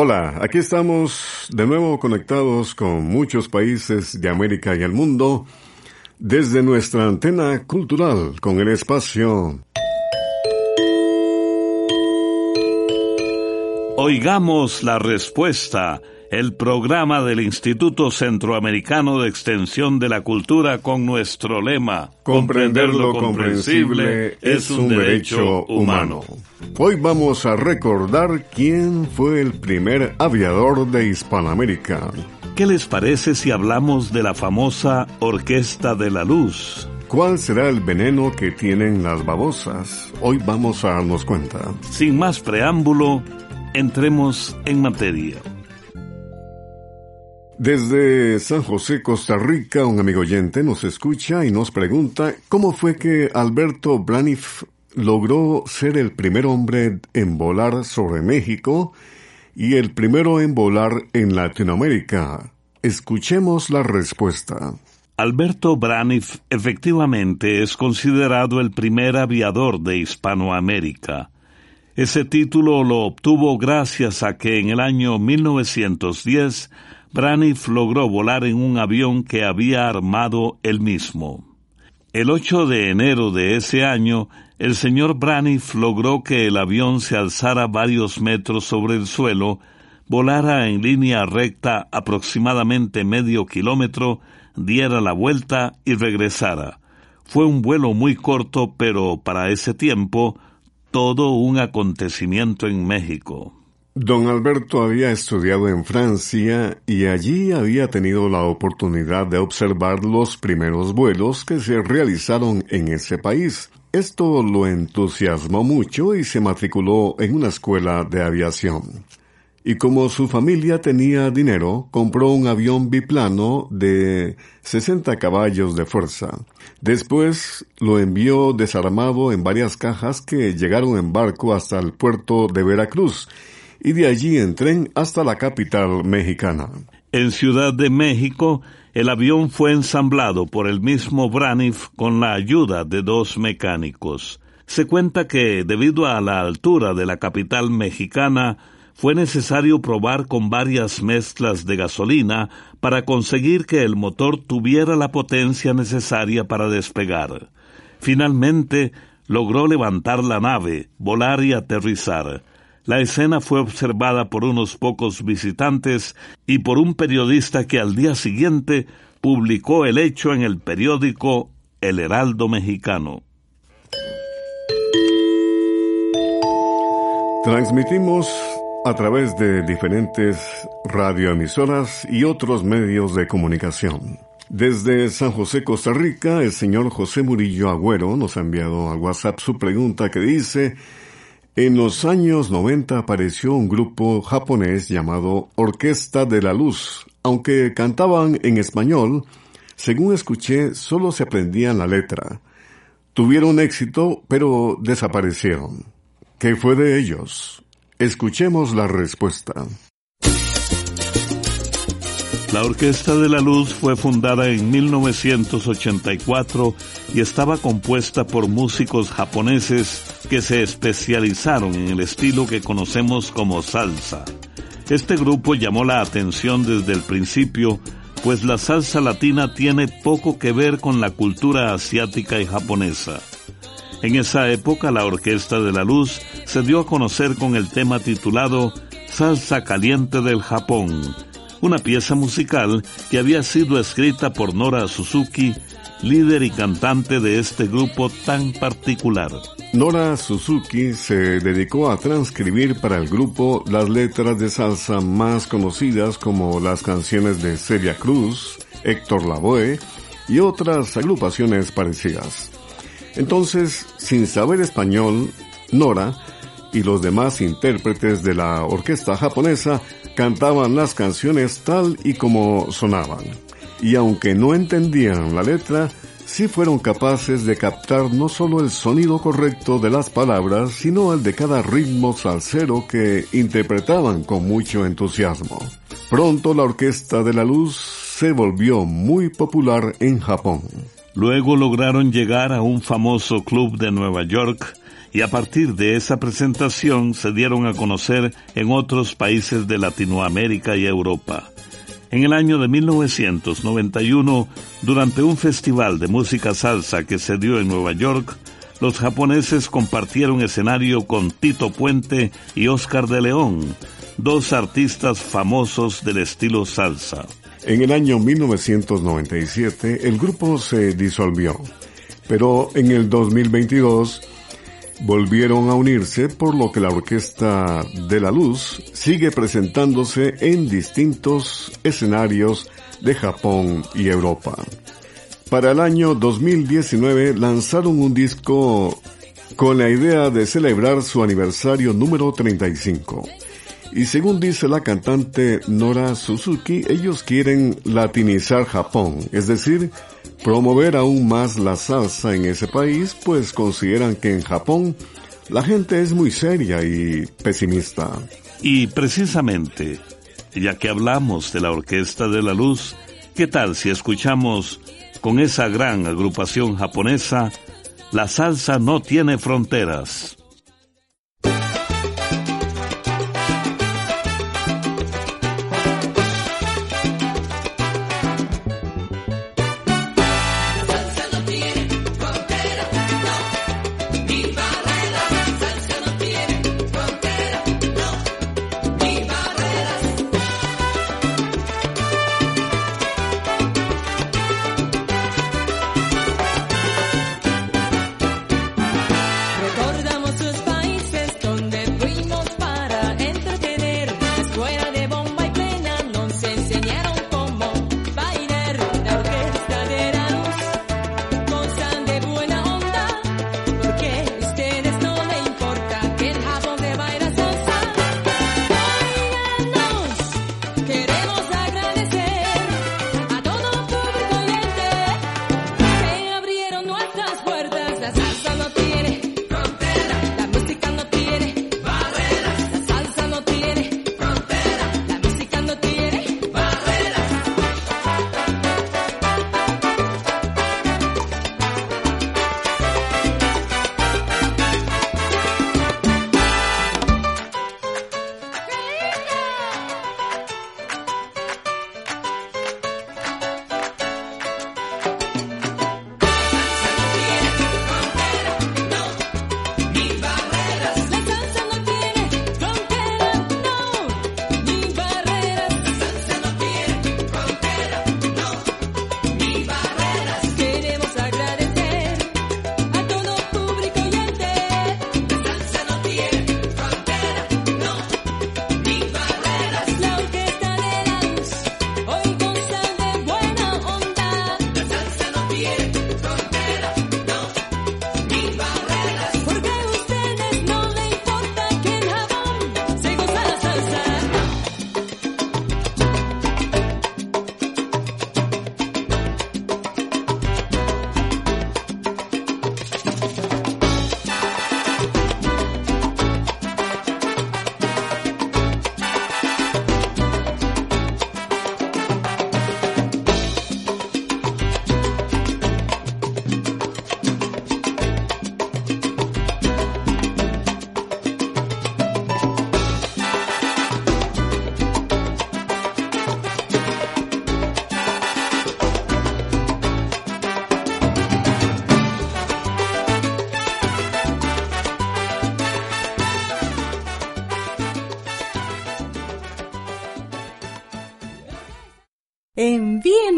Hola, aquí estamos de nuevo conectados con muchos países de América y el mundo desde nuestra antena cultural con el espacio. Oigamos la respuesta el programa del Instituto Centroamericano de Extensión de la Cultura con nuestro lema Comprender lo comprensible es un derecho humano. Hoy vamos a recordar quién fue el primer aviador de Hispanoamérica. ¿Qué les parece si hablamos de la famosa Orquesta de la Luz? ¿Cuál será el veneno que tienen las babosas? Hoy vamos a darnos cuenta. Sin más preámbulo, entremos en materia. Desde San José, Costa Rica, un amigo oyente nos escucha y nos pregunta cómo fue que Alberto Braniff logró ser el primer hombre en volar sobre México y el primero en volar en Latinoamérica. Escuchemos la respuesta. Alberto Braniff efectivamente es considerado el primer aviador de Hispanoamérica. Ese título lo obtuvo gracias a que en el año 1910 Braniff logró volar en un avión que había armado él mismo. El 8 de enero de ese año, el señor Braniff logró que el avión se alzara varios metros sobre el suelo, volara en línea recta aproximadamente medio kilómetro, diera la vuelta y regresara. Fue un vuelo muy corto, pero para ese tiempo todo un acontecimiento en México. Don Alberto había estudiado en Francia y allí había tenido la oportunidad de observar los primeros vuelos que se realizaron en ese país. Esto lo entusiasmó mucho y se matriculó en una escuela de aviación. Y como su familia tenía dinero, compró un avión biplano de 60 caballos de fuerza. Después lo envió desarmado en varias cajas que llegaron en barco hasta el puerto de Veracruz y de allí en tren hasta la capital mexicana. En Ciudad de México, el avión fue ensamblado por el mismo Braniff con la ayuda de dos mecánicos. Se cuenta que, debido a la altura de la capital mexicana, fue necesario probar con varias mezclas de gasolina para conseguir que el motor tuviera la potencia necesaria para despegar. Finalmente, logró levantar la nave, volar y aterrizar. La escena fue observada por unos pocos visitantes y por un periodista que al día siguiente publicó el hecho en el periódico El Heraldo Mexicano. Transmitimos a través de diferentes radioemisoras y otros medios de comunicación. Desde San José, Costa Rica, el señor José Murillo Agüero nos ha enviado al WhatsApp su pregunta que dice en los años 90 apareció un grupo japonés llamado Orquesta de la Luz. Aunque cantaban en español, según escuché, solo se aprendían la letra. Tuvieron éxito, pero desaparecieron. ¿Qué fue de ellos? Escuchemos la respuesta. La Orquesta de la Luz fue fundada en 1984 y estaba compuesta por músicos japoneses que se especializaron en el estilo que conocemos como salsa. Este grupo llamó la atención desde el principio, pues la salsa latina tiene poco que ver con la cultura asiática y japonesa. En esa época la Orquesta de la Luz se dio a conocer con el tema titulado Salsa Caliente del Japón, una pieza musical que había sido escrita por Nora Suzuki, líder y cantante de este grupo tan particular. Nora Suzuki se dedicó a transcribir para el grupo las letras de salsa más conocidas como las canciones de Celia Cruz, Héctor Lavoe y otras agrupaciones parecidas. Entonces, sin saber español, Nora y los demás intérpretes de la orquesta japonesa cantaban las canciones tal y como sonaban. Y aunque no entendían la letra, sí fueron capaces de captar no solo el sonido correcto de las palabras, sino el de cada ritmo salsero que interpretaban con mucho entusiasmo. Pronto la Orquesta de la Luz se volvió muy popular en Japón. Luego lograron llegar a un famoso club de Nueva York y a partir de esa presentación se dieron a conocer en otros países de Latinoamérica y Europa. En el año de 1991, durante un festival de música salsa que se dio en Nueva York, los japoneses compartieron escenario con Tito Puente y Oscar de León, dos artistas famosos del estilo salsa. En el año 1997 el grupo se disolvió, pero en el 2022 volvieron a unirse por lo que la Orquesta de la Luz sigue presentándose en distintos escenarios de Japón y Europa. Para el año 2019 lanzaron un disco con la idea de celebrar su aniversario número 35. Y según dice la cantante Nora Suzuki, ellos quieren latinizar Japón, es decir, promover aún más la salsa en ese país, pues consideran que en Japón la gente es muy seria y pesimista. Y precisamente, ya que hablamos de la Orquesta de la Luz, ¿qué tal si escuchamos con esa gran agrupación japonesa, La salsa no tiene fronteras?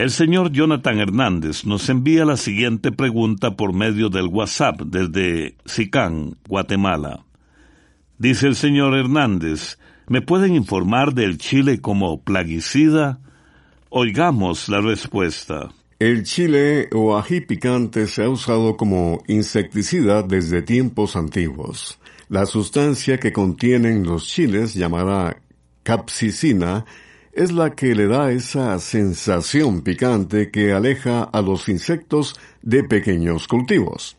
El señor Jonathan Hernández nos envía la siguiente pregunta por medio del WhatsApp desde Sicán, Guatemala. Dice el señor Hernández, ¿me pueden informar del chile como plaguicida? Oigamos la respuesta. El chile o ají picante se ha usado como insecticida desde tiempos antiguos. La sustancia que contienen los chiles, llamada capsicina, es la que le da esa sensación picante que aleja a los insectos de pequeños cultivos.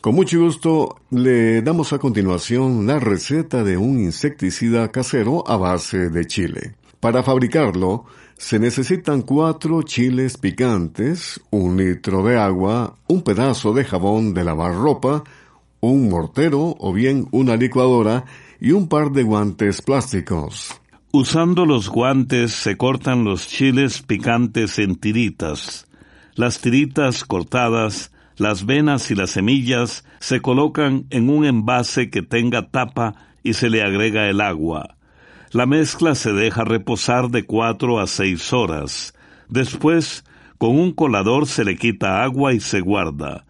Con mucho gusto le damos a continuación la receta de un insecticida casero a base de chile. Para fabricarlo, se necesitan cuatro chiles picantes, un litro de agua, un pedazo de jabón de lavar ropa, un mortero o bien una licuadora y un par de guantes plásticos. Usando los guantes se cortan los chiles picantes en tiritas. Las tiritas cortadas, las venas y las semillas se colocan en un envase que tenga tapa y se le agrega el agua. La mezcla se deja reposar de cuatro a seis horas. Después, con un colador se le quita agua y se guarda.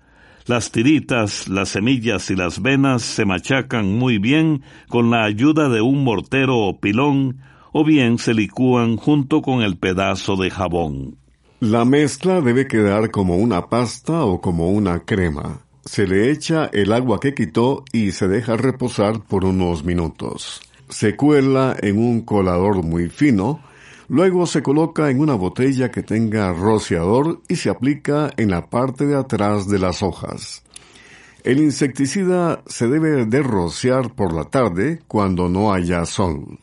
Las tiritas, las semillas y las venas se machacan muy bien con la ayuda de un mortero o pilón o bien se licúan junto con el pedazo de jabón. La mezcla debe quedar como una pasta o como una crema. Se le echa el agua que quitó y se deja reposar por unos minutos. Se cuela en un colador muy fino, luego se coloca en una botella que tenga rociador y se aplica en la parte de atrás de las hojas. El insecticida se debe de rociar por la tarde cuando no haya sol.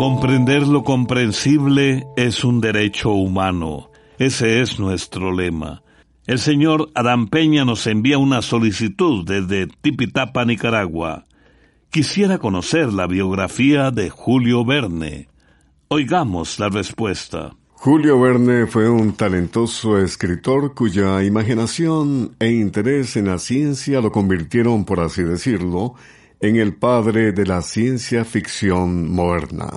Comprender lo comprensible es un derecho humano. Ese es nuestro lema. El señor Adán Peña nos envía una solicitud desde Tipitapa, Nicaragua. Quisiera conocer la biografía de Julio Verne. Oigamos la respuesta. Julio Verne fue un talentoso escritor cuya imaginación e interés en la ciencia lo convirtieron, por así decirlo, en el padre de la ciencia ficción moderna.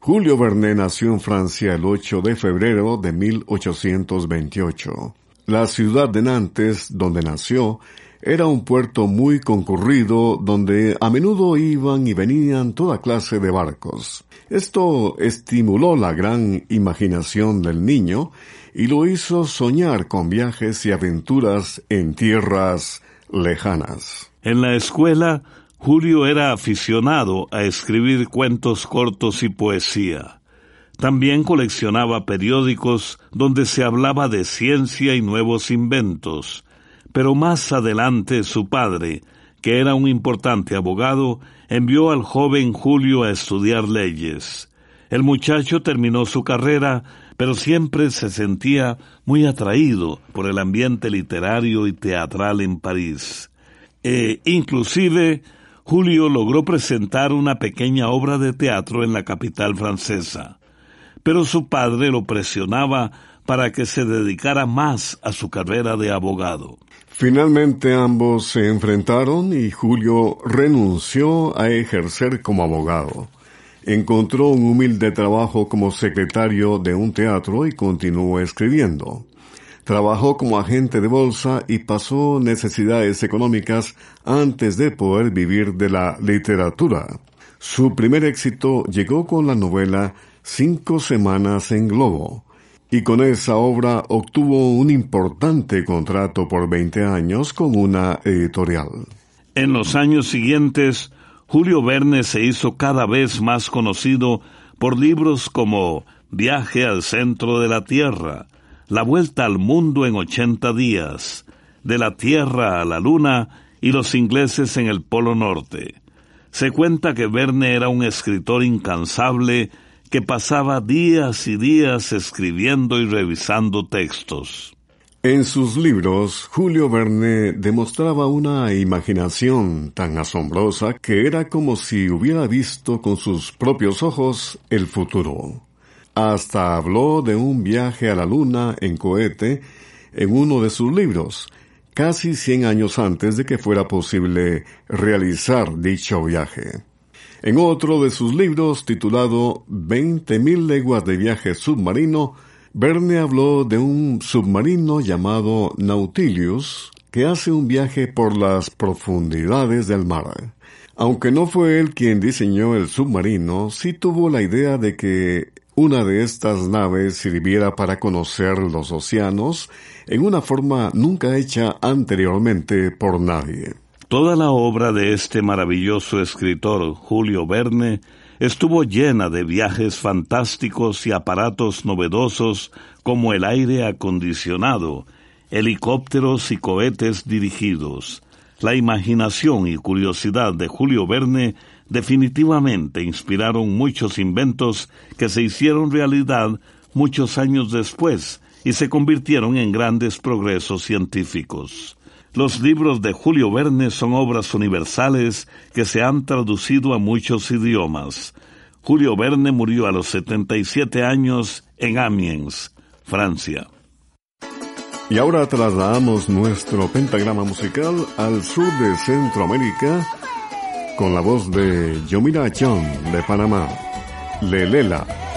Julio Verne nació en Francia el 8 de febrero de 1828. La ciudad de Nantes, donde nació, era un puerto muy concurrido donde a menudo iban y venían toda clase de barcos. Esto estimuló la gran imaginación del niño y lo hizo soñar con viajes y aventuras en tierras lejanas. En la escuela, Julio era aficionado a escribir cuentos cortos y poesía. También coleccionaba periódicos donde se hablaba de ciencia y nuevos inventos, pero más adelante su padre, que era un importante abogado, envió al joven Julio a estudiar leyes. El muchacho terminó su carrera, pero siempre se sentía muy atraído por el ambiente literario y teatral en París. E inclusive Julio logró presentar una pequeña obra de teatro en la capital francesa, pero su padre lo presionaba para que se dedicara más a su carrera de abogado. Finalmente ambos se enfrentaron y Julio renunció a ejercer como abogado. Encontró un humilde trabajo como secretario de un teatro y continuó escribiendo. Trabajó como agente de bolsa y pasó necesidades económicas antes de poder vivir de la literatura. Su primer éxito llegó con la novela Cinco Semanas en Globo, y con esa obra obtuvo un importante contrato por 20 años con una editorial. En los años siguientes, Julio Verne se hizo cada vez más conocido por libros como Viaje al centro de la Tierra, la vuelta al mundo en ochenta días, de la Tierra a la Luna y los ingleses en el Polo Norte. Se cuenta que Verne era un escritor incansable que pasaba días y días escribiendo y revisando textos. En sus libros, Julio Verne demostraba una imaginación tan asombrosa que era como si hubiera visto con sus propios ojos el futuro. Hasta habló de un viaje a la luna en cohete en uno de sus libros, casi cien años antes de que fuera posible realizar dicho viaje. En otro de sus libros, titulado Veinte mil leguas de viaje submarino, Verne habló de un submarino llamado Nautilus que hace un viaje por las profundidades del mar. Aunque no fue él quien diseñó el submarino, sí tuvo la idea de que una de estas naves sirviera para conocer los océanos en una forma nunca hecha anteriormente por nadie. Toda la obra de este maravilloso escritor Julio Verne estuvo llena de viajes fantásticos y aparatos novedosos como el aire acondicionado, helicópteros y cohetes dirigidos. La imaginación y curiosidad de Julio Verne definitivamente inspiraron muchos inventos que se hicieron realidad muchos años después y se convirtieron en grandes progresos científicos. Los libros de Julio Verne son obras universales que se han traducido a muchos idiomas. Julio Verne murió a los 77 años en Amiens, Francia. Y ahora trasladamos nuestro pentagrama musical al sur de Centroamérica con la voz de Yomira John de Panamá, Lelela.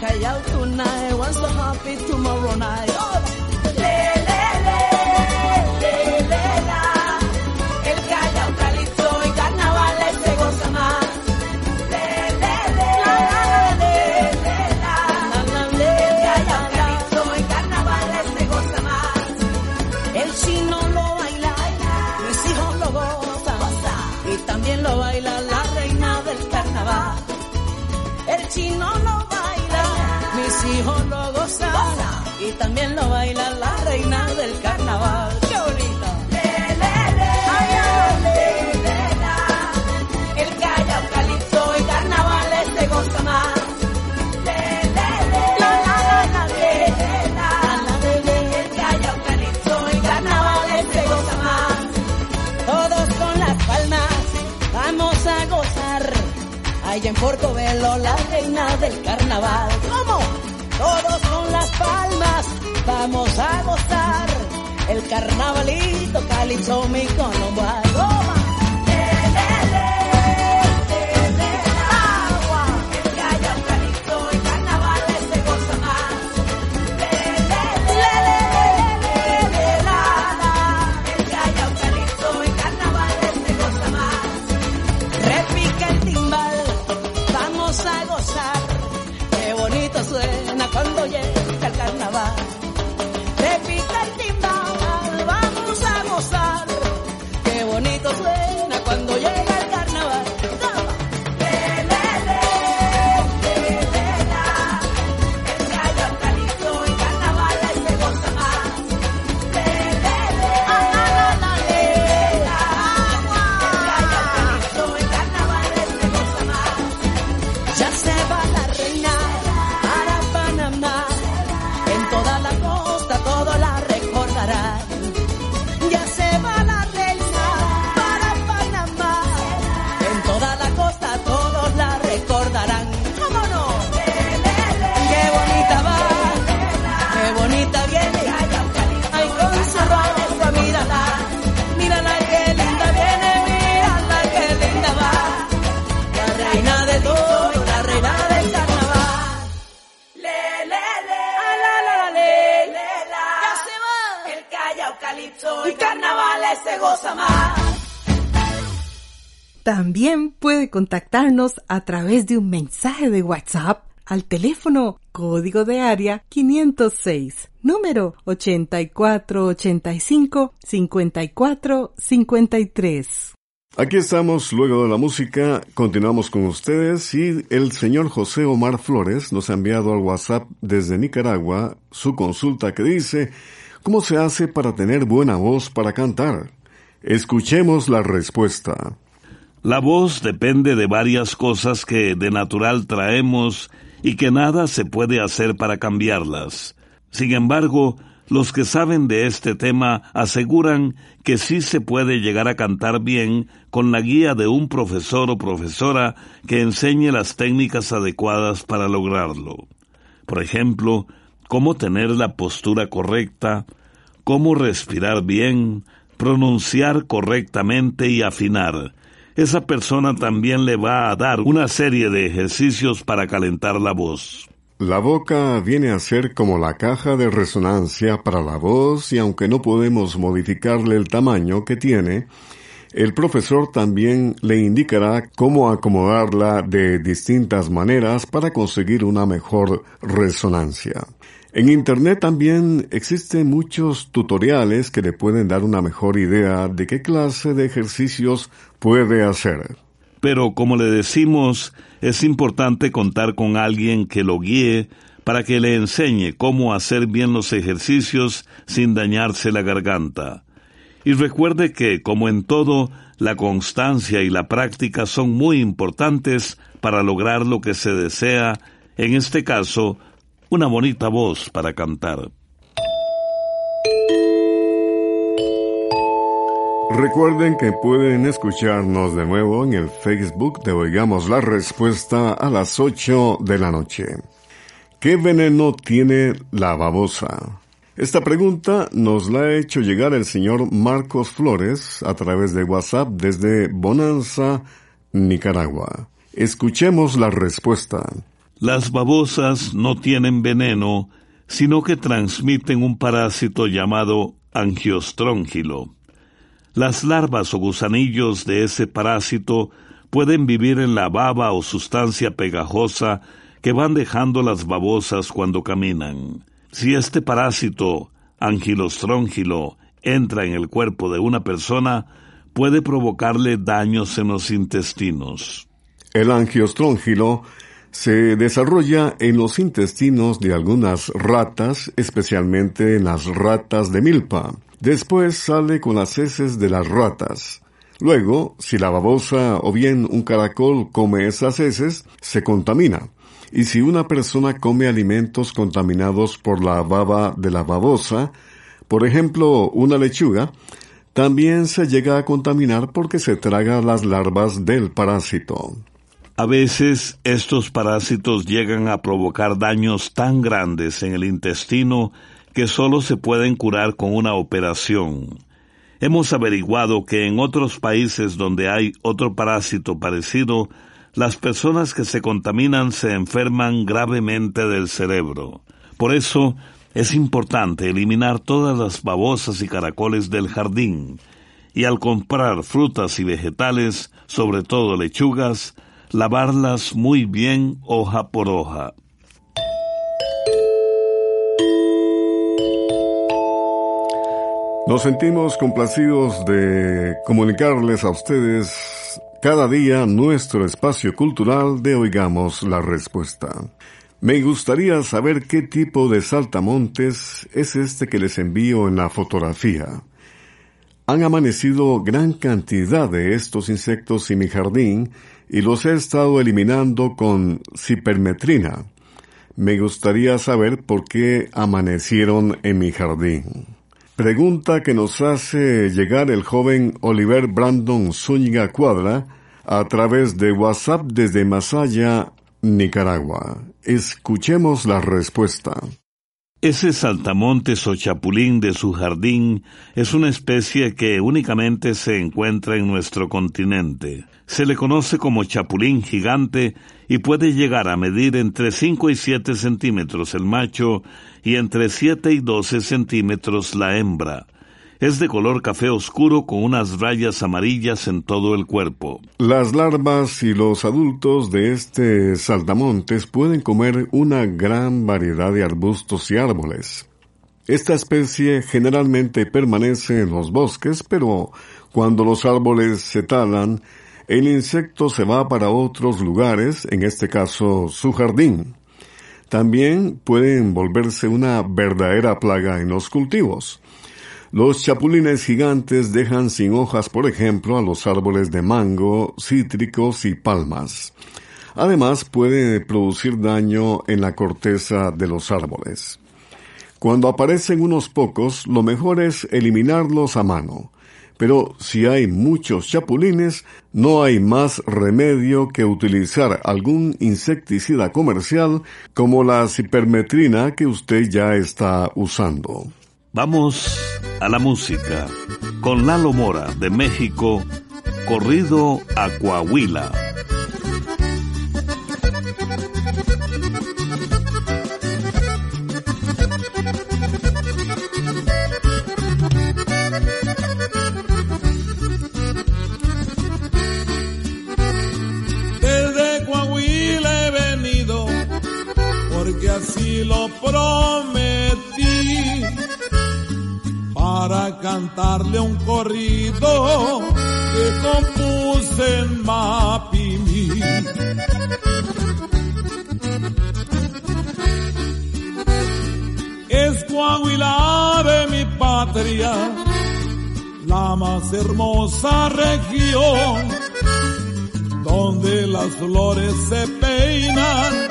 kaya tunay. Once a happy tomorrow night. Oh, el carnavalito calipso mi colombo También puede contactarnos a través de un mensaje de WhatsApp al teléfono código de área 506, número 8485 5453. Aquí estamos, luego de la música, continuamos con ustedes y el señor José Omar Flores nos ha enviado al WhatsApp desde Nicaragua su consulta que dice, ¿cómo se hace para tener buena voz para cantar? Escuchemos la respuesta. La voz depende de varias cosas que de natural traemos y que nada se puede hacer para cambiarlas. Sin embargo, los que saben de este tema aseguran que sí se puede llegar a cantar bien con la guía de un profesor o profesora que enseñe las técnicas adecuadas para lograrlo. Por ejemplo, cómo tener la postura correcta, cómo respirar bien, pronunciar correctamente y afinar. Esa persona también le va a dar una serie de ejercicios para calentar la voz. La boca viene a ser como la caja de resonancia para la voz y aunque no podemos modificarle el tamaño que tiene, el profesor también le indicará cómo acomodarla de distintas maneras para conseguir una mejor resonancia. En Internet también existen muchos tutoriales que le pueden dar una mejor idea de qué clase de ejercicios puede hacer. Pero como le decimos, es importante contar con alguien que lo guíe para que le enseñe cómo hacer bien los ejercicios sin dañarse la garganta. Y recuerde que, como en todo, la constancia y la práctica son muy importantes para lograr lo que se desea, en este caso, una bonita voz para cantar. Recuerden que pueden escucharnos de nuevo en el Facebook de Oigamos la Respuesta a las 8 de la noche. ¿Qué veneno tiene la babosa? Esta pregunta nos la ha hecho llegar el señor Marcos Flores a través de WhatsApp desde Bonanza, Nicaragua. Escuchemos la respuesta. Las babosas no tienen veneno, sino que transmiten un parásito llamado angiostróngilo. Las larvas o gusanillos de ese parásito pueden vivir en la baba o sustancia pegajosa que van dejando las babosas cuando caminan. Si este parásito, angilostróngilo, entra en el cuerpo de una persona, puede provocarle daños en los intestinos. El angiostróngilo se desarrolla en los intestinos de algunas ratas, especialmente en las ratas de milpa. Después sale con las heces de las ratas. Luego, si la babosa o bien un caracol come esas heces, se contamina. Y si una persona come alimentos contaminados por la baba de la babosa, por ejemplo, una lechuga, también se llega a contaminar porque se traga las larvas del parásito. A veces estos parásitos llegan a provocar daños tan grandes en el intestino que solo se pueden curar con una operación. Hemos averiguado que en otros países donde hay otro parásito parecido, las personas que se contaminan se enferman gravemente del cerebro. Por eso es importante eliminar todas las babosas y caracoles del jardín, y al comprar frutas y vegetales, sobre todo lechugas, lavarlas muy bien hoja por hoja. Nos sentimos complacidos de comunicarles a ustedes cada día nuestro espacio cultural de Oigamos la Respuesta. Me gustaría saber qué tipo de saltamontes es este que les envío en la fotografía. Han amanecido gran cantidad de estos insectos en mi jardín y los he estado eliminando con cipermetrina. Me gustaría saber por qué amanecieron en mi jardín. Pregunta que nos hace llegar el joven Oliver Brandon Zúñiga Cuadra a través de WhatsApp desde Masaya, Nicaragua. Escuchemos la respuesta. Ese saltamontes o chapulín de su jardín es una especie que únicamente se encuentra en nuestro continente. Se le conoce como chapulín gigante y puede llegar a medir entre 5 y 7 centímetros el macho y entre 7 y 12 centímetros la hembra. Es de color café oscuro con unas rayas amarillas en todo el cuerpo. Las larvas y los adultos de este saltamontes pueden comer una gran variedad de arbustos y árboles. Esta especie generalmente permanece en los bosques, pero cuando los árboles se talan, el insecto se va para otros lugares, en este caso su jardín. También pueden volverse una verdadera plaga en los cultivos. Los chapulines gigantes dejan sin hojas, por ejemplo, a los árboles de mango, cítricos y palmas. Además, puede producir daño en la corteza de los árboles. Cuando aparecen unos pocos, lo mejor es eliminarlos a mano. Pero si hay muchos chapulines, no hay más remedio que utilizar algún insecticida comercial como la cipermetrina que usted ya está usando. Vamos a la música con Lalo Mora de México, corrido a Coahuila. Cantarle un corrido que compuse en Mapimí. Es Coahuila de mi patria, la más hermosa región, donde las flores se peinan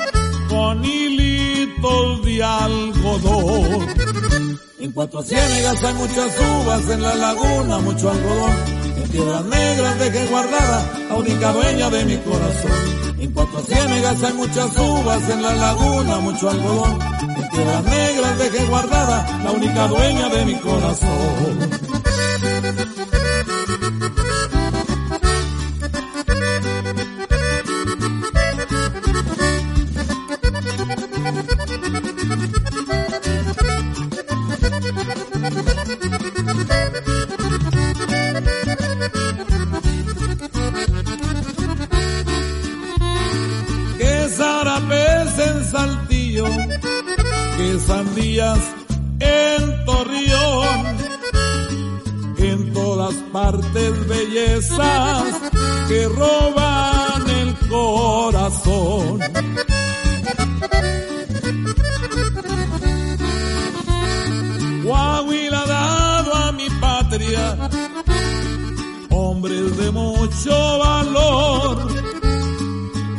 con hilitos de algodón. Cuatro Ciénegas hay muchas uvas, en la laguna mucho algodón. En Tierras Negras dejé guardada la única dueña de mi corazón. En Cuatro Ciénegas hay muchas uvas, en la laguna mucho algodón. En Tierras Negras dejé guardada la única dueña de mi corazón.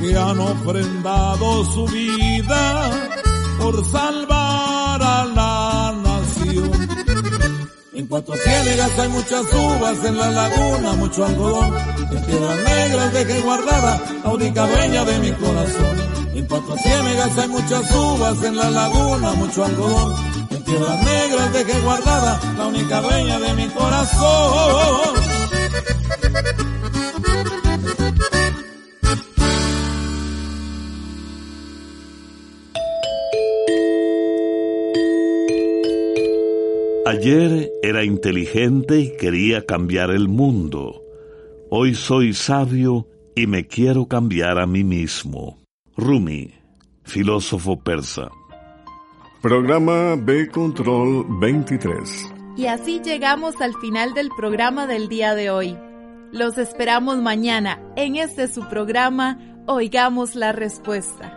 Que han ofrendado su vida por salvar a la nación. En Cuatro Ciénegas hay muchas uvas, en la laguna mucho algodón. En Piedras Negras dejé guardada la única dueña de mi corazón. En Cuatro Ciénegas hay muchas uvas, en la laguna mucho algodón. En Piedras Negras dejé guardada la única dueña de mi corazón. Ayer era inteligente y quería cambiar el mundo. Hoy soy sabio y me quiero cambiar a mí mismo. Rumi, filósofo persa. Programa B Control 23. Y así llegamos al final del programa del día de hoy. Los esperamos mañana en este su programa Oigamos la Respuesta.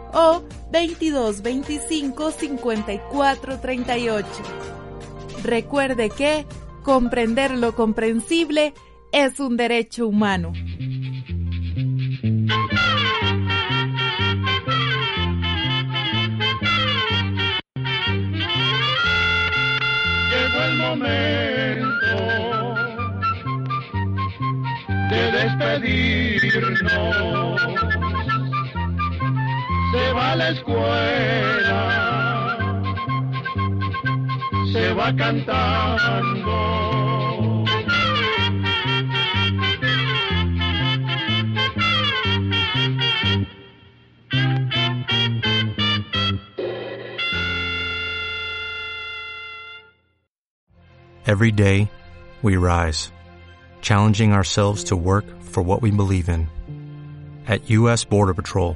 o 2225 5438. Recuerde que comprender lo comprensible es un derecho humano. Llegó el momento de despedirnos se va a la escuela se va cantando. Every day, we rise, challenging ourselves to work for what we believe in. At U.S. Border Patrol,